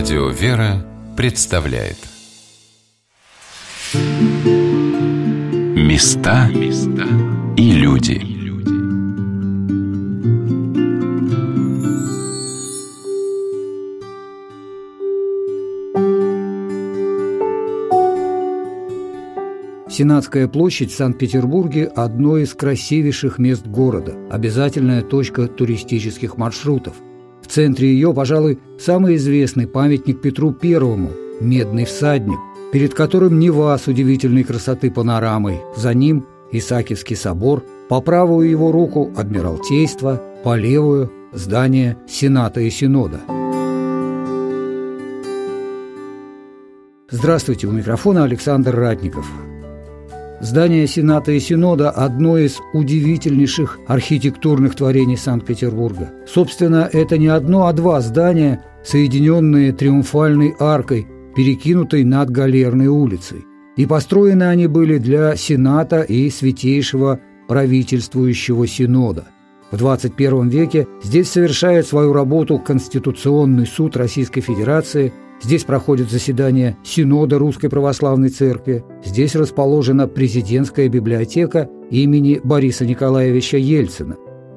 Радио «Вера» представляет. Места и люди. Сенатская площадь в Санкт-Петербурге – одно из красивейших мест города, обязательная точка туристических маршрутов – в центре ее, пожалуй, самый известный памятник Петру Первому – «Медный всадник», перед которым Нева с удивительной красоты панорамой, за ним Исаакиевский собор, по правую его руку – Адмиралтейство, по левую – здание Сената и Синода. Здравствуйте, у микрофона Александр Ратников. Здание Сената и Синода – одно из удивительнейших архитектурных творений Санкт-Петербурга. Собственно, это не одно, а два здания, соединенные триумфальной аркой, перекинутой над Галерной улицей. И построены они были для Сената и Святейшего правительствующего Синода. В 21 веке здесь совершает свою работу Конституционный суд Российской Федерации – Здесь проходят заседания Синода Русской Православной Церкви. Здесь расположена президентская библиотека имени Бориса Николаевича Ельцина.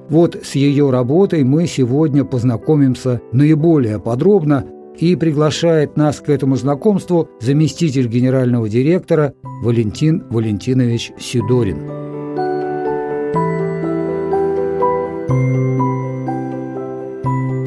Вот с ее работой мы сегодня познакомимся наиболее подробно и приглашает нас к этому знакомству заместитель генерального директора Валентин Валентинович Сидорин.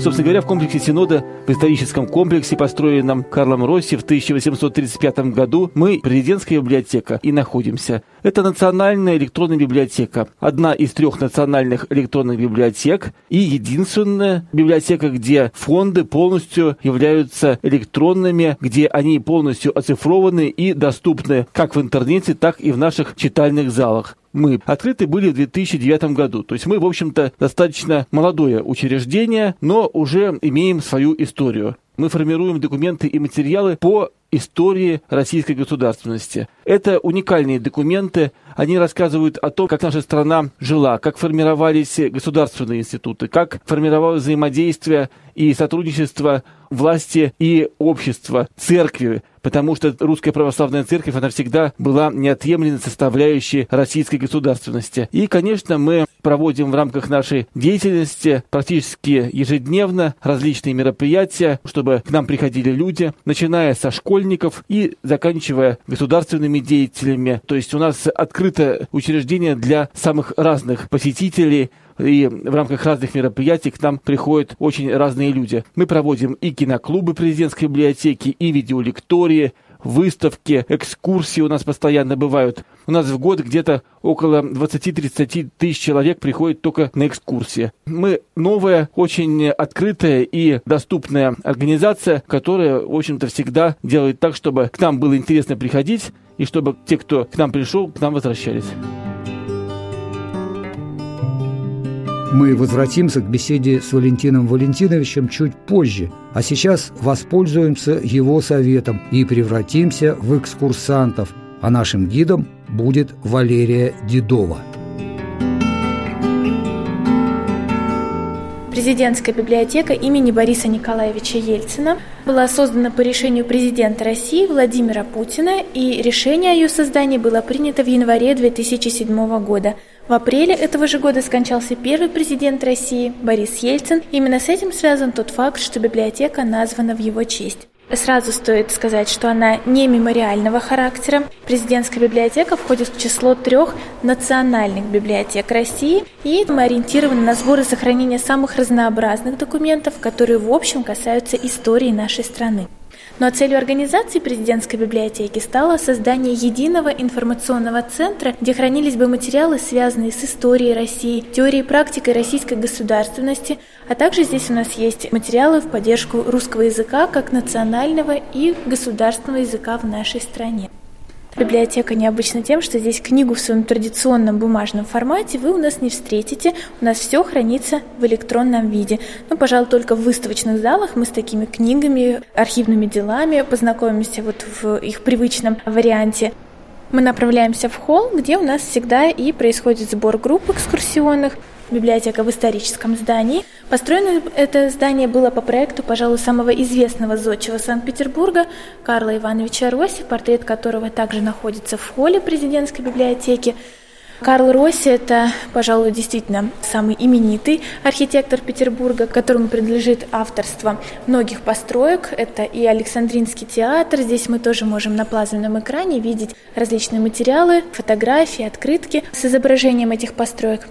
Собственно говоря, в комплексе Синода, в историческом комплексе, построенном Карлом Росси в 1835 году, мы, президентская библиотека, и находимся. Это национальная электронная библиотека. Одна из трех национальных электронных библиотек и единственная библиотека, где фонды полностью являются электронными, где они полностью оцифрованы и доступны как в интернете, так и в наших читальных залах мы открыты были в 2009 году. То есть мы, в общем-то, достаточно молодое учреждение, но уже имеем свою историю. Мы формируем документы и материалы по истории российской государственности. Это уникальные документы. Они рассказывают о том, как наша страна жила, как формировались государственные институты, как формировалось взаимодействие и сотрудничество власти и общества, церкви, потому что русская православная церковь, она всегда была неотъемлемой составляющей российской государственности. И, конечно, мы проводим в рамках нашей деятельности практически ежедневно различные мероприятия, чтобы к нам приходили люди, начиная со школьников и заканчивая государственными деятелями. То есть у нас открыто учреждение для самых разных посетителей, и в рамках разных мероприятий к нам приходят очень разные люди. Мы проводим и киноклубы президентской библиотеки, и видеолектории, выставки, экскурсии у нас постоянно бывают. У нас в год где-то около 20-30 тысяч человек приходит только на экскурсии. Мы новая, очень открытая и доступная организация, которая, в общем-то, всегда делает так, чтобы к нам было интересно приходить, и чтобы те, кто к нам пришел, к нам возвращались. Мы возвратимся к беседе с Валентином Валентиновичем чуть позже, а сейчас воспользуемся его советом и превратимся в экскурсантов, а нашим гидом будет Валерия Дедова. Президентская библиотека имени Бориса Николаевича Ельцина была создана по решению президента России Владимира Путина, и решение о ее создании было принято в январе 2007 года. В апреле этого же года скончался первый президент России Борис Ельцин. Именно с этим связан тот факт, что библиотека названа в его честь. Сразу стоит сказать, что она не мемориального характера. Президентская библиотека входит в число трех национальных библиотек России, и мы ориентированы на сбор и сохранение самых разнообразных документов, которые в общем касаются истории нашей страны. Но целью организации президентской библиотеки стало создание единого информационного центра, где хранились бы материалы, связанные с историей России, теорией и практикой российской государственности, а также здесь у нас есть материалы в поддержку русского языка как национального и государственного языка в нашей стране. Библиотека необычна тем, что здесь книгу в своем традиционном бумажном формате вы у нас не встретите. У нас все хранится в электронном виде. Ну, пожалуй, только в выставочных залах мы с такими книгами, архивными делами познакомимся вот в их привычном варианте. Мы направляемся в холл, где у нас всегда и происходит сбор групп экскурсионных. Библиотека в историческом здании. Построено это здание было по проекту, пожалуй, самого известного зодчего Санкт-Петербурга Карла Ивановича Росси, портрет которого также находится в холле президентской библиотеки. Карл Росси – это, пожалуй, действительно самый именитый архитектор Петербурга, которому принадлежит авторство многих построек. Это и Александринский театр. Здесь мы тоже можем на плазменном экране видеть различные материалы, фотографии, открытки с изображением этих построек.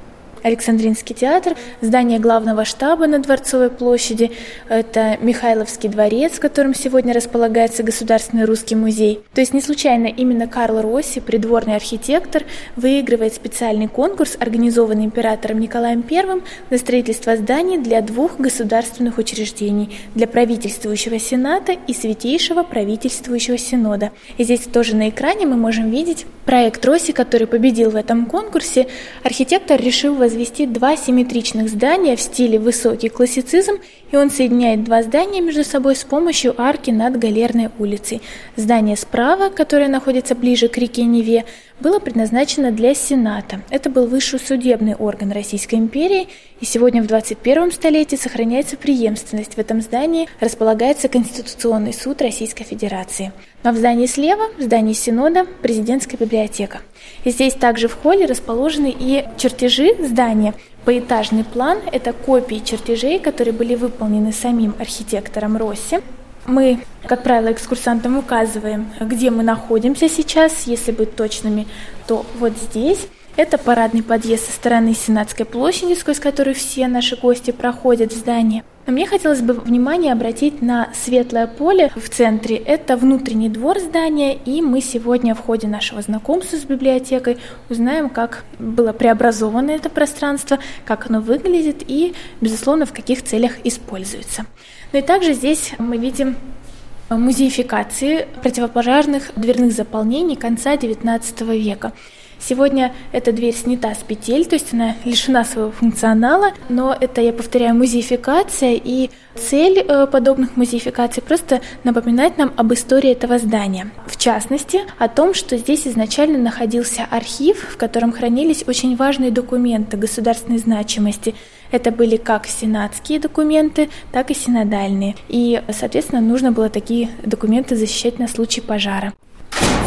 Александринский театр, здание главного штаба на Дворцовой площади, это Михайловский дворец, в котором сегодня располагается Государственный русский музей. То есть не случайно именно Карл Росси, придворный архитектор, выигрывает специальный конкурс, организованный императором Николаем I на строительство зданий для двух государственных учреждений, для правительствующего сената и святейшего правительствующего синода. И здесь тоже на экране мы можем видеть проект Росси, который победил в этом конкурсе. Архитектор решил возвести возвести два симметричных здания в стиле высокий классицизм, и он соединяет два здания между собой с помощью арки над Галерной улицей. Здание справа, которое находится ближе к реке Неве, было предназначено для Сената. Это был высший судебный орган Российской империи, и сегодня в 21 столетии сохраняется преемственность. В этом здании располагается Конституционный суд Российской Федерации. Но в здании слева, в здании Синода, президентская библиотека. И здесь также в холле расположены и чертежи здания, Поэтажный план – это копии чертежей, которые были выполнены самим архитектором Росси. Мы, как правило, экскурсантам указываем, где мы находимся сейчас. Если быть точными, то вот здесь. Это парадный подъезд со стороны Сенатской площади, сквозь который все наши гости проходят в здание. Но мне хотелось бы внимание обратить на светлое поле в центре. Это внутренний двор здания, и мы сегодня в ходе нашего знакомства с библиотекой узнаем, как было преобразовано это пространство, как оно выглядит и, безусловно, в каких целях используется. Ну и также здесь мы видим музеификации противопожарных дверных заполнений конца XIX века. Сегодня эта дверь снята с петель, то есть она лишена своего функционала, но это, я повторяю, музеификация, и цель э, подобных музеификаций просто напоминать нам об истории этого здания. В частности, о том, что здесь изначально находился архив, в котором хранились очень важные документы государственной значимости. Это были как сенатские документы, так и синодальные. И, соответственно, нужно было такие документы защищать на случай пожара.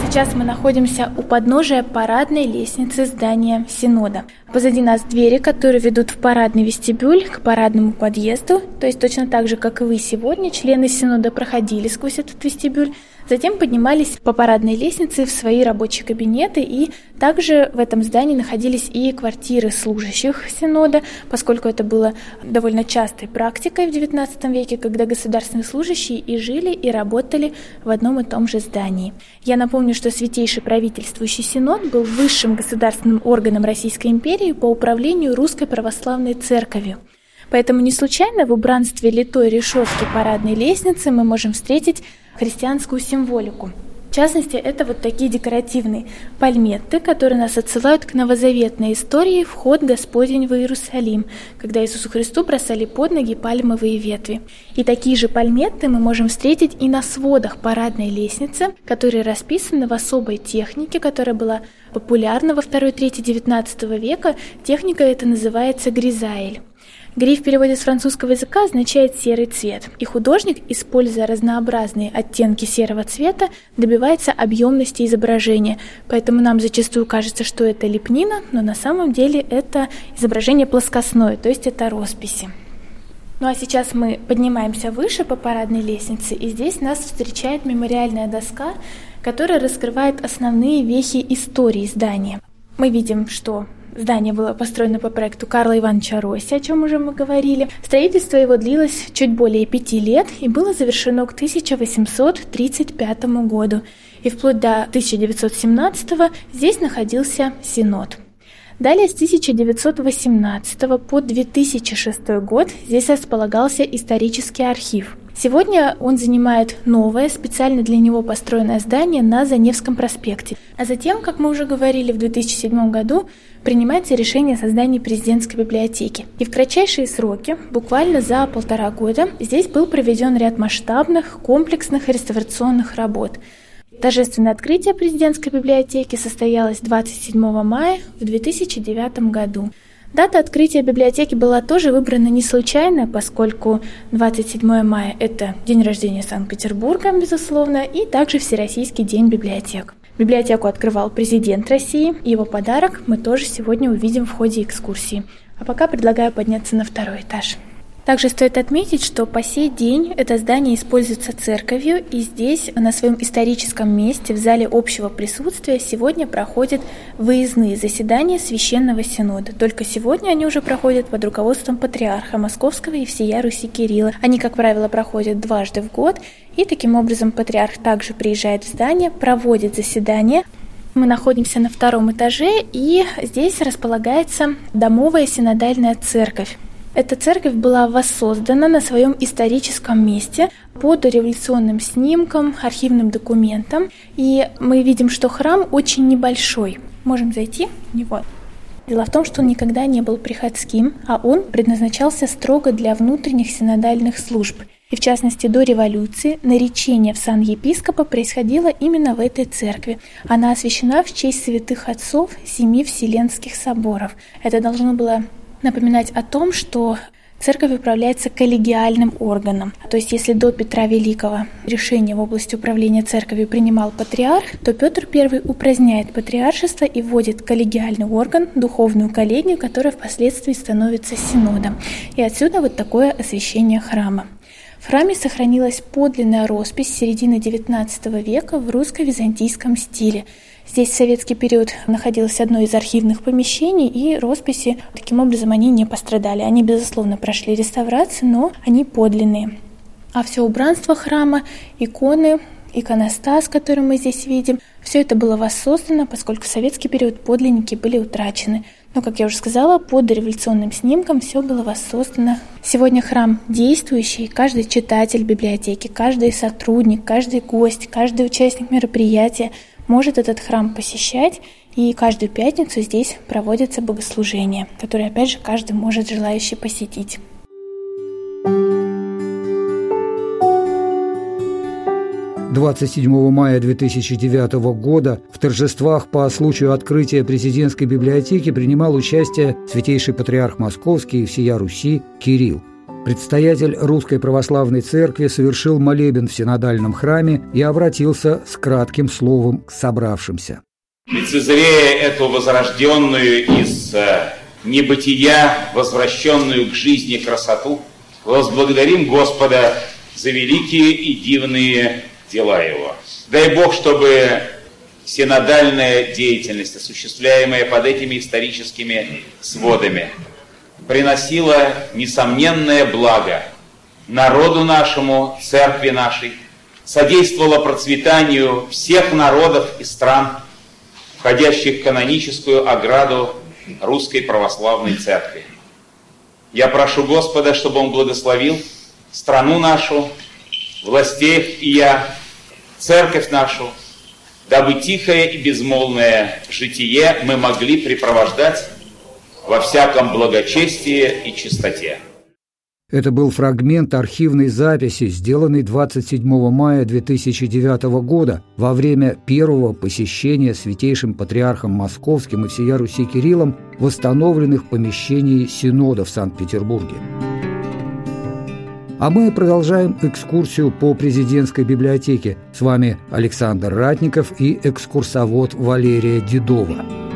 Сейчас мы находимся у подножия парадной лестницы здания Синода. Позади нас двери, которые ведут в парадный вестибюль к парадному подъезду. То есть точно так же, как и вы сегодня, члены Синода проходили сквозь этот вестибюль. Затем поднимались по парадной лестнице в свои рабочие кабинеты, и также в этом здании находились и квартиры служащих Синода, поскольку это было довольно частой практикой в XIX веке, когда государственные служащие и жили, и работали в одном и том же здании. Я напомню, что Святейший правительствующий Синод был высшим государственным органом Российской империи по управлению Русской Православной Церковью. Поэтому не случайно в убранстве литой решетки парадной лестницы мы можем встретить христианскую символику. В частности, это вот такие декоративные пальметты, которые нас отсылают к новозаветной истории «Вход Господень в Иерусалим», когда Иисусу Христу бросали под ноги пальмовые ветви. И такие же пальметты мы можем встретить и на сводах парадной лестницы, которые расписаны в особой технике, которая была популярна во второй трети XIX века. Техника эта называется гризаэль. Гриф в переводе с французского языка означает серый цвет, и художник, используя разнообразные оттенки серого цвета, добивается объемности изображения. Поэтому нам зачастую кажется, что это лепнина, но на самом деле это изображение плоскостное, то есть это росписи. Ну а сейчас мы поднимаемся выше по парадной лестнице, и здесь нас встречает мемориальная доска, которая раскрывает основные вехи истории здания. Мы видим, что Здание было построено по проекту Карла Ивановича Росси, о чем уже мы говорили. Строительство его длилось чуть более пяти лет и было завершено к 1835 году. И вплоть до 1917 здесь находился Синод. Далее с 1918 по 2006 год здесь располагался исторический архив – Сегодня он занимает новое, специально для него построенное здание на Заневском проспекте. А затем, как мы уже говорили, в 2007 году принимается решение о создании президентской библиотеки. И в кратчайшие сроки, буквально за полтора года, здесь был проведен ряд масштабных, комплексных реставрационных работ. Торжественное открытие президентской библиотеки состоялось 27 мая в 2009 году. Дата открытия библиотеки была тоже выбрана не случайно, поскольку 27 мая – это день рождения Санкт-Петербурга, безусловно, и также Всероссийский день библиотек. Библиотеку открывал президент России, его подарок мы тоже сегодня увидим в ходе экскурсии. А пока предлагаю подняться на второй этаж. Также стоит отметить, что по сей день это здание используется церковью, и здесь, на своем историческом месте, в зале общего присутствия, сегодня проходят выездные заседания Священного Синода. Только сегодня они уже проходят под руководством патриарха Московского и всея Руси Кирилла. Они, как правило, проходят дважды в год, и таким образом патриарх также приезжает в здание, проводит заседания, мы находимся на втором этаже, и здесь располагается домовая синодальная церковь. Эта церковь была воссоздана на своем историческом месте под революционным снимком, архивным документом. И мы видим, что храм очень небольшой. Можем зайти в него. Дело в том, что он никогда не был приходским, а он предназначался строго для внутренних синодальных служб. И в частности, до революции наречение в сан епископа происходило именно в этой церкви. Она освящена в честь святых отцов семи Вселенских соборов. Это должно было напоминать о том, что Церковь управляется коллегиальным органом. То есть, если до Петра Великого решение в области управления церковью принимал патриарх, то Петр I упраздняет патриаршество и вводит коллегиальный орган, духовную коллегию, которая впоследствии становится синодом. И отсюда вот такое освящение храма. В храме сохранилась подлинная роспись середины XIX века в русско-византийском стиле – Здесь в советский период находилось одно из архивных помещений, и росписи, таким образом, они не пострадали. Они, безусловно, прошли реставрацию, но они подлинные. А все убранство храма, иконы, иконостас, который мы здесь видим, все это было воссоздано, поскольку в советский период подлинники были утрачены. Но, как я уже сказала, под революционным снимком все было воссоздано. Сегодня храм действующий, каждый читатель библиотеки, каждый сотрудник, каждый гость, каждый участник мероприятия может этот храм посещать, и каждую пятницу здесь проводятся богослужения, которые, опять же, каждый может желающий посетить. Двадцать седьмого мая 2009 года в торжествах по случаю открытия президентской библиотеки принимал участие святейший патриарх Московский и всея Руси Кирилл. Предстоятель Русской Православной Церкви совершил молебен в синодальном храме и обратился с кратким словом к собравшимся. Лицезрея эту возрожденную из э, небытия, возвращенную к жизни красоту, возблагодарим Господа за великие и дивные дела Его. Дай Бог, чтобы синодальная деятельность, осуществляемая под этими историческими сводами, приносила несомненное благо народу нашему, церкви нашей, содействовала процветанию всех народов и стран, входящих в каноническую ограду Русской Православной Церкви. Я прошу Господа, чтобы Он благословил страну нашу, властей и я, церковь нашу, дабы тихое и безмолвное житие мы могли препровождать во всяком благочестии и чистоте. Это был фрагмент архивной записи, сделанный 27 мая 2009 года во время первого посещения святейшим патриархом Московским и всея Руси Кириллом восстановленных помещений Синода в Санкт-Петербурге. А мы продолжаем экскурсию по президентской библиотеке. С вами Александр Ратников и экскурсовод Валерия Дедова.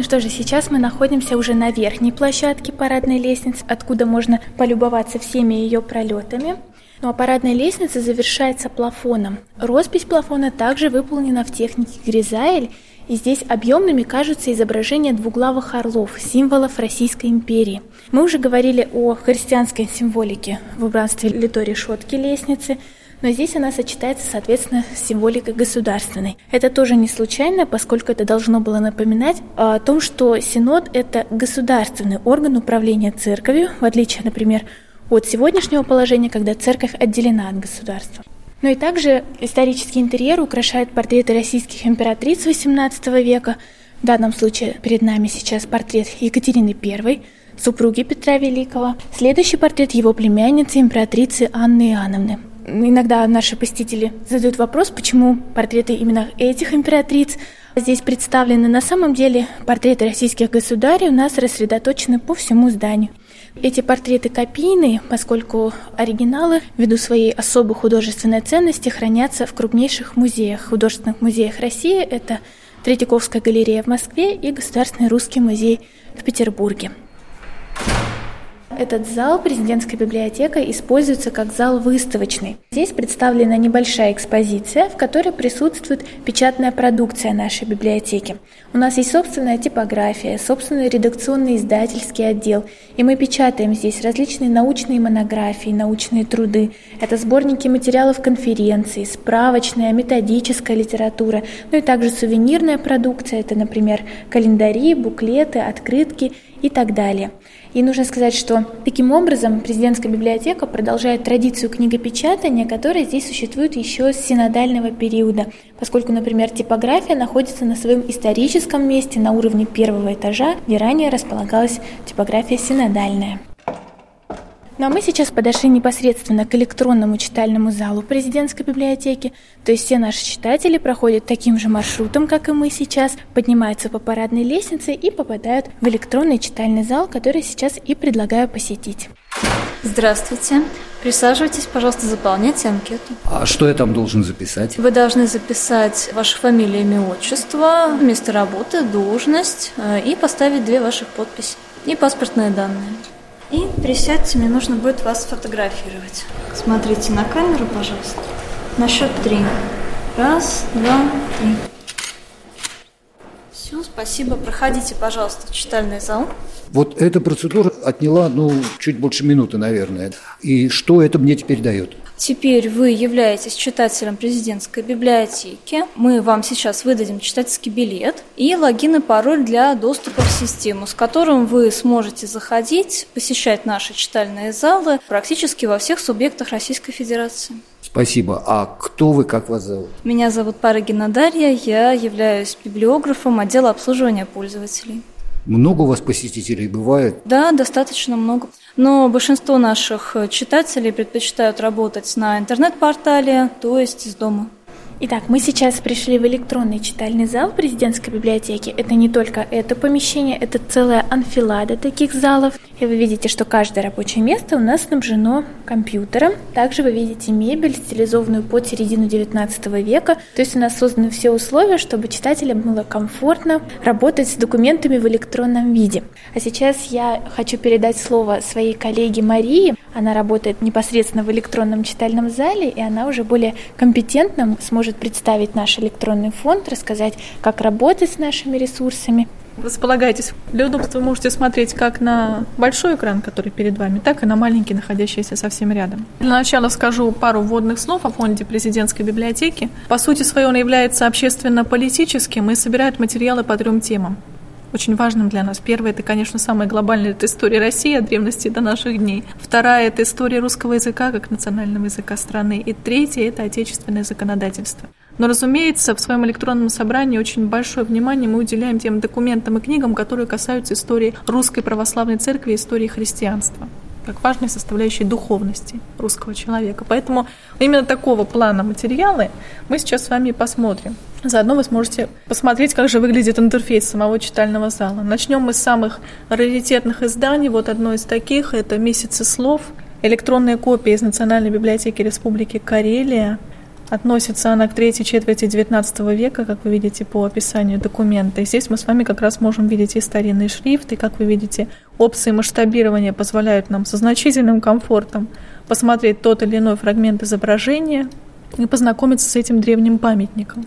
Ну что же, сейчас мы находимся уже на верхней площадке парадной лестницы, откуда можно полюбоваться всеми ее пролетами. Ну а парадная лестница завершается плафоном. Роспись плафона также выполнена в технике Гризаэль, и здесь объемными кажутся изображения двуглавых орлов, символов Российской империи. Мы уже говорили о христианской символике в убранстве литой решетки лестницы – но здесь она сочетается, соответственно, с символикой государственной. Это тоже не случайно, поскольку это должно было напоминать о том, что Синод – это государственный орган управления церковью, в отличие, например, от сегодняшнего положения, когда церковь отделена от государства. Но и также исторический интерьер украшает портреты российских императриц XVIII века. В данном случае перед нами сейчас портрет Екатерины I, супруги Петра Великого. Следующий портрет его племянницы, императрицы Анны Иоанновны. Иногда наши посетители задают вопрос, почему портреты именно этих императриц, Здесь представлены на самом деле портреты российских государей, у нас рассредоточены по всему зданию. Эти портреты копийные, поскольку оригиналы, ввиду своей особой художественной ценности, хранятся в крупнейших музеях, художественных музеях России. Это Третьяковская галерея в Москве и Государственный русский музей в Петербурге. Этот зал, президентская библиотека, используется как зал выставочный. Здесь представлена небольшая экспозиция, в которой присутствует печатная продукция нашей библиотеки. У нас есть собственная типография, собственный редакционный издательский отдел, и мы печатаем здесь различные научные монографии, научные труды. Это сборники материалов конференций, справочная, методическая литература, ну и также сувенирная продукция, это, например, календари, буклеты, открытки и так далее. И нужно сказать, что таким образом президентская библиотека продолжает традицию книгопечатания, которая здесь существует еще с синодального периода, поскольку, например, типография находится на своем историческом месте на уровне первого этажа, где ранее располагалась типография синодальная. Ну а мы сейчас подошли непосредственно к электронному читальному залу президентской библиотеки. То есть все наши читатели проходят таким же маршрутом, как и мы сейчас, поднимаются по парадной лестнице и попадают в электронный читальный зал, который сейчас и предлагаю посетить. Здравствуйте. Присаживайтесь, пожалуйста, заполняйте анкету. А что я там должен записать? Вы должны записать ваше фамилию, имя, отчество, место работы, должность э, и поставить две ваших подписи и паспортные данные. И присядьте, мне нужно будет вас сфотографировать. Смотрите на камеру, пожалуйста. На счет три. Раз, два, три. Все, спасибо. Проходите, пожалуйста, в читальный зал. Вот эта процедура отняла, ну, чуть больше минуты, наверное. И что это мне теперь дает? Теперь вы являетесь читателем президентской библиотеки. Мы вам сейчас выдадим читательский билет и логин и пароль для доступа в систему, с которым вы сможете заходить, посещать наши читальные залы практически во всех субъектах Российской Федерации. Спасибо. А кто вы, как вас зовут? Меня зовут Парагина Дарья, я являюсь библиографом отдела обслуживания пользователей. Много у вас посетителей бывает? Да, достаточно много. Но большинство наших читателей предпочитают работать на интернет-портале, то есть из дома. Итак, мы сейчас пришли в электронный читальный зал президентской библиотеки. Это не только это помещение, это целая анфилада таких залов. И вы видите, что каждое рабочее место у нас снабжено компьютером. Также вы видите мебель, стилизованную под середину 19 века. То есть у нас созданы все условия, чтобы читателям было комфортно работать с документами в электронном виде. А сейчас я хочу передать слово своей коллеге Марии. Она работает непосредственно в электронном читальном зале, и она уже более компетентно сможет может представить наш электронный фонд, рассказать, как работать с нашими ресурсами. Располагайтесь. Для удобства можете смотреть как на большой экран, который перед вами, так и на маленький, находящийся совсем рядом. Для начала скажу пару вводных слов о фонде президентской библиотеки. По сути своей он является общественно-политическим и собирает материалы по трем темам очень важным для нас. Первое – это, конечно, самое глобальное – это история России от древности до наших дней. Вторая – это история русского языка как национального языка страны. И третье – это отечественное законодательство. Но, разумеется, в своем электронном собрании очень большое внимание мы уделяем тем документам и книгам, которые касаются истории русской православной церкви и истории христианства как важной составляющей духовности русского человека. Поэтому именно такого плана материалы мы сейчас с вами посмотрим. Заодно вы сможете посмотреть, как же выглядит интерфейс самого читального зала. Начнем мы с самых раритетных изданий. Вот одно из таких – это «Месяцы слов», электронная копия из Национальной библиотеки Республики Карелия. Относится она к третьей четверти XIX века, как вы видите по описанию документа. И здесь мы с вами как раз можем видеть и старинный шрифт, и, как вы видите, опции масштабирования позволяют нам со значительным комфортом посмотреть тот или иной фрагмент изображения и познакомиться с этим древним памятником.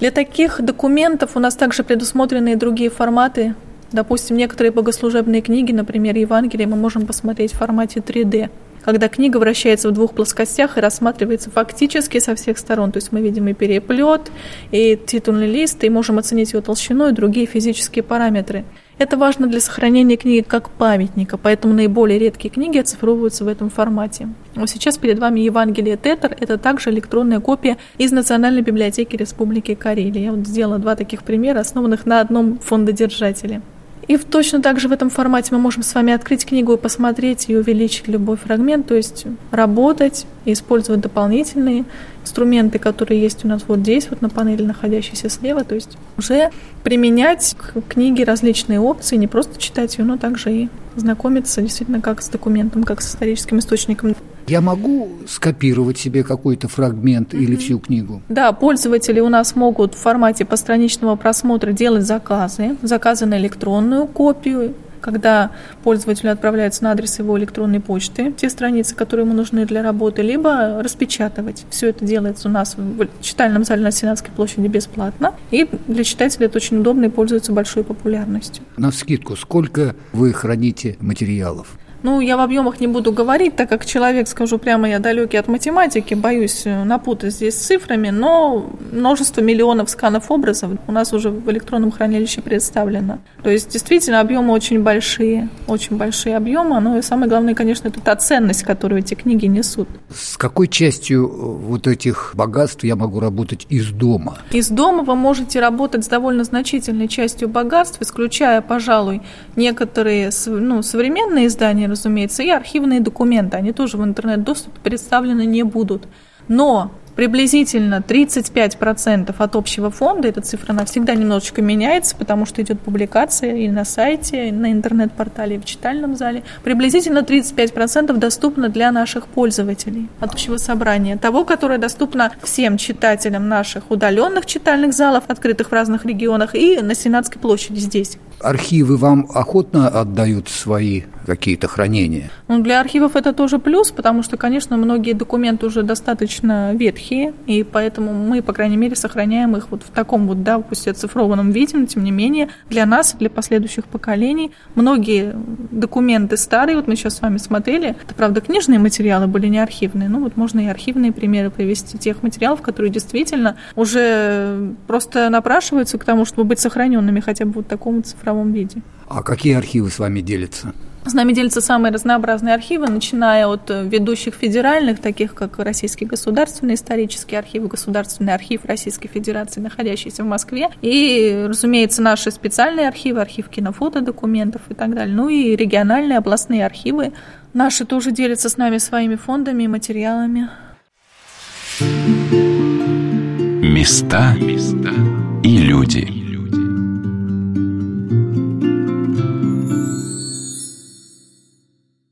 Для таких документов у нас также предусмотрены и другие форматы. Допустим, некоторые богослужебные книги, например, Евангелие, мы можем посмотреть в формате 3D когда книга вращается в двух плоскостях и рассматривается фактически со всех сторон. То есть мы видим и переплет, и титульный лист, и можем оценить его толщину и другие физические параметры. Это важно для сохранения книги как памятника, поэтому наиболее редкие книги оцифровываются в этом формате. Вот сейчас перед вами Евангелие Тетер, это также электронная копия из Национальной библиотеки Республики Карелия. Я вот сделала два таких примера, основанных на одном фондодержателе. И точно так же в этом формате мы можем с вами открыть книгу и посмотреть и увеличить любой фрагмент, то есть работать и использовать дополнительные инструменты, которые есть у нас вот здесь, вот на панели, находящейся слева, то есть уже применять к книге различные опции, не просто читать ее, но также и знакомиться действительно как с документом, как с историческим источником. Я могу скопировать себе какой-то фрагмент mm-hmm. или всю книгу? Да, пользователи у нас могут в формате постраничного просмотра делать заказы, заказы на электронную копию, когда пользователю отправляется на адрес его электронной почты те страницы, которые ему нужны для работы, либо распечатывать. Все это делается у нас в читальном зале на Сенатской площади бесплатно. И для читателей это очень удобно и пользуется большой популярностью. На скидку, сколько вы храните материалов? Ну, я в объемах не буду говорить, так как человек, скажу прямо, я далекий от математики, боюсь э, напутать здесь с цифрами, но множество миллионов сканов образов у нас уже в электронном хранилище представлено. То есть, действительно, объемы очень большие, очень большие объемы, но и самое главное, конечно, это та ценность, которую эти книги несут. С какой частью э, вот этих богатств я могу работать из дома? Из дома вы можете работать с довольно значительной частью богатств, исключая, пожалуй, некоторые ну, современные издания, разумеется, и архивные документы. Они тоже в интернет-доступе представлены не будут. Но приблизительно 35% от общего фонда, эта цифра она всегда немножечко меняется, потому что идет публикация и на сайте, и на интернет-портале, и в читальном зале. Приблизительно 35% доступно для наших пользователей от общего собрания. Того, которое доступно всем читателям наших удаленных читальных залов, открытых в разных регионах, и на Сенатской площади здесь. Архивы вам охотно отдают свои какие-то хранения? Ну, для архивов это тоже плюс, потому что, конечно, многие документы уже достаточно ветхие, и поэтому мы, по крайней мере, сохраняем их вот в таком вот, да, пусть оцифрованном виде, но тем не менее для нас, для последующих поколений, многие документы старые, вот мы сейчас с вами смотрели, это, правда, книжные материалы были не архивные, ну вот можно и архивные примеры привести тех материалов, которые действительно уже просто напрашиваются к тому, чтобы быть сохраненными хотя бы вот в таком цифровом виде. А какие архивы с вами делятся? С нами делятся самые разнообразные архивы, начиная от э, ведущих федеральных, таких как Российский государственный исторический архив, Государственный архив Российской Федерации, находящийся в Москве, и, разумеется, наши специальные архивы, архив кинофото, документов и так далее, ну и региональные областные архивы. Наши тоже делятся с нами своими фондами и материалами. Места и люди.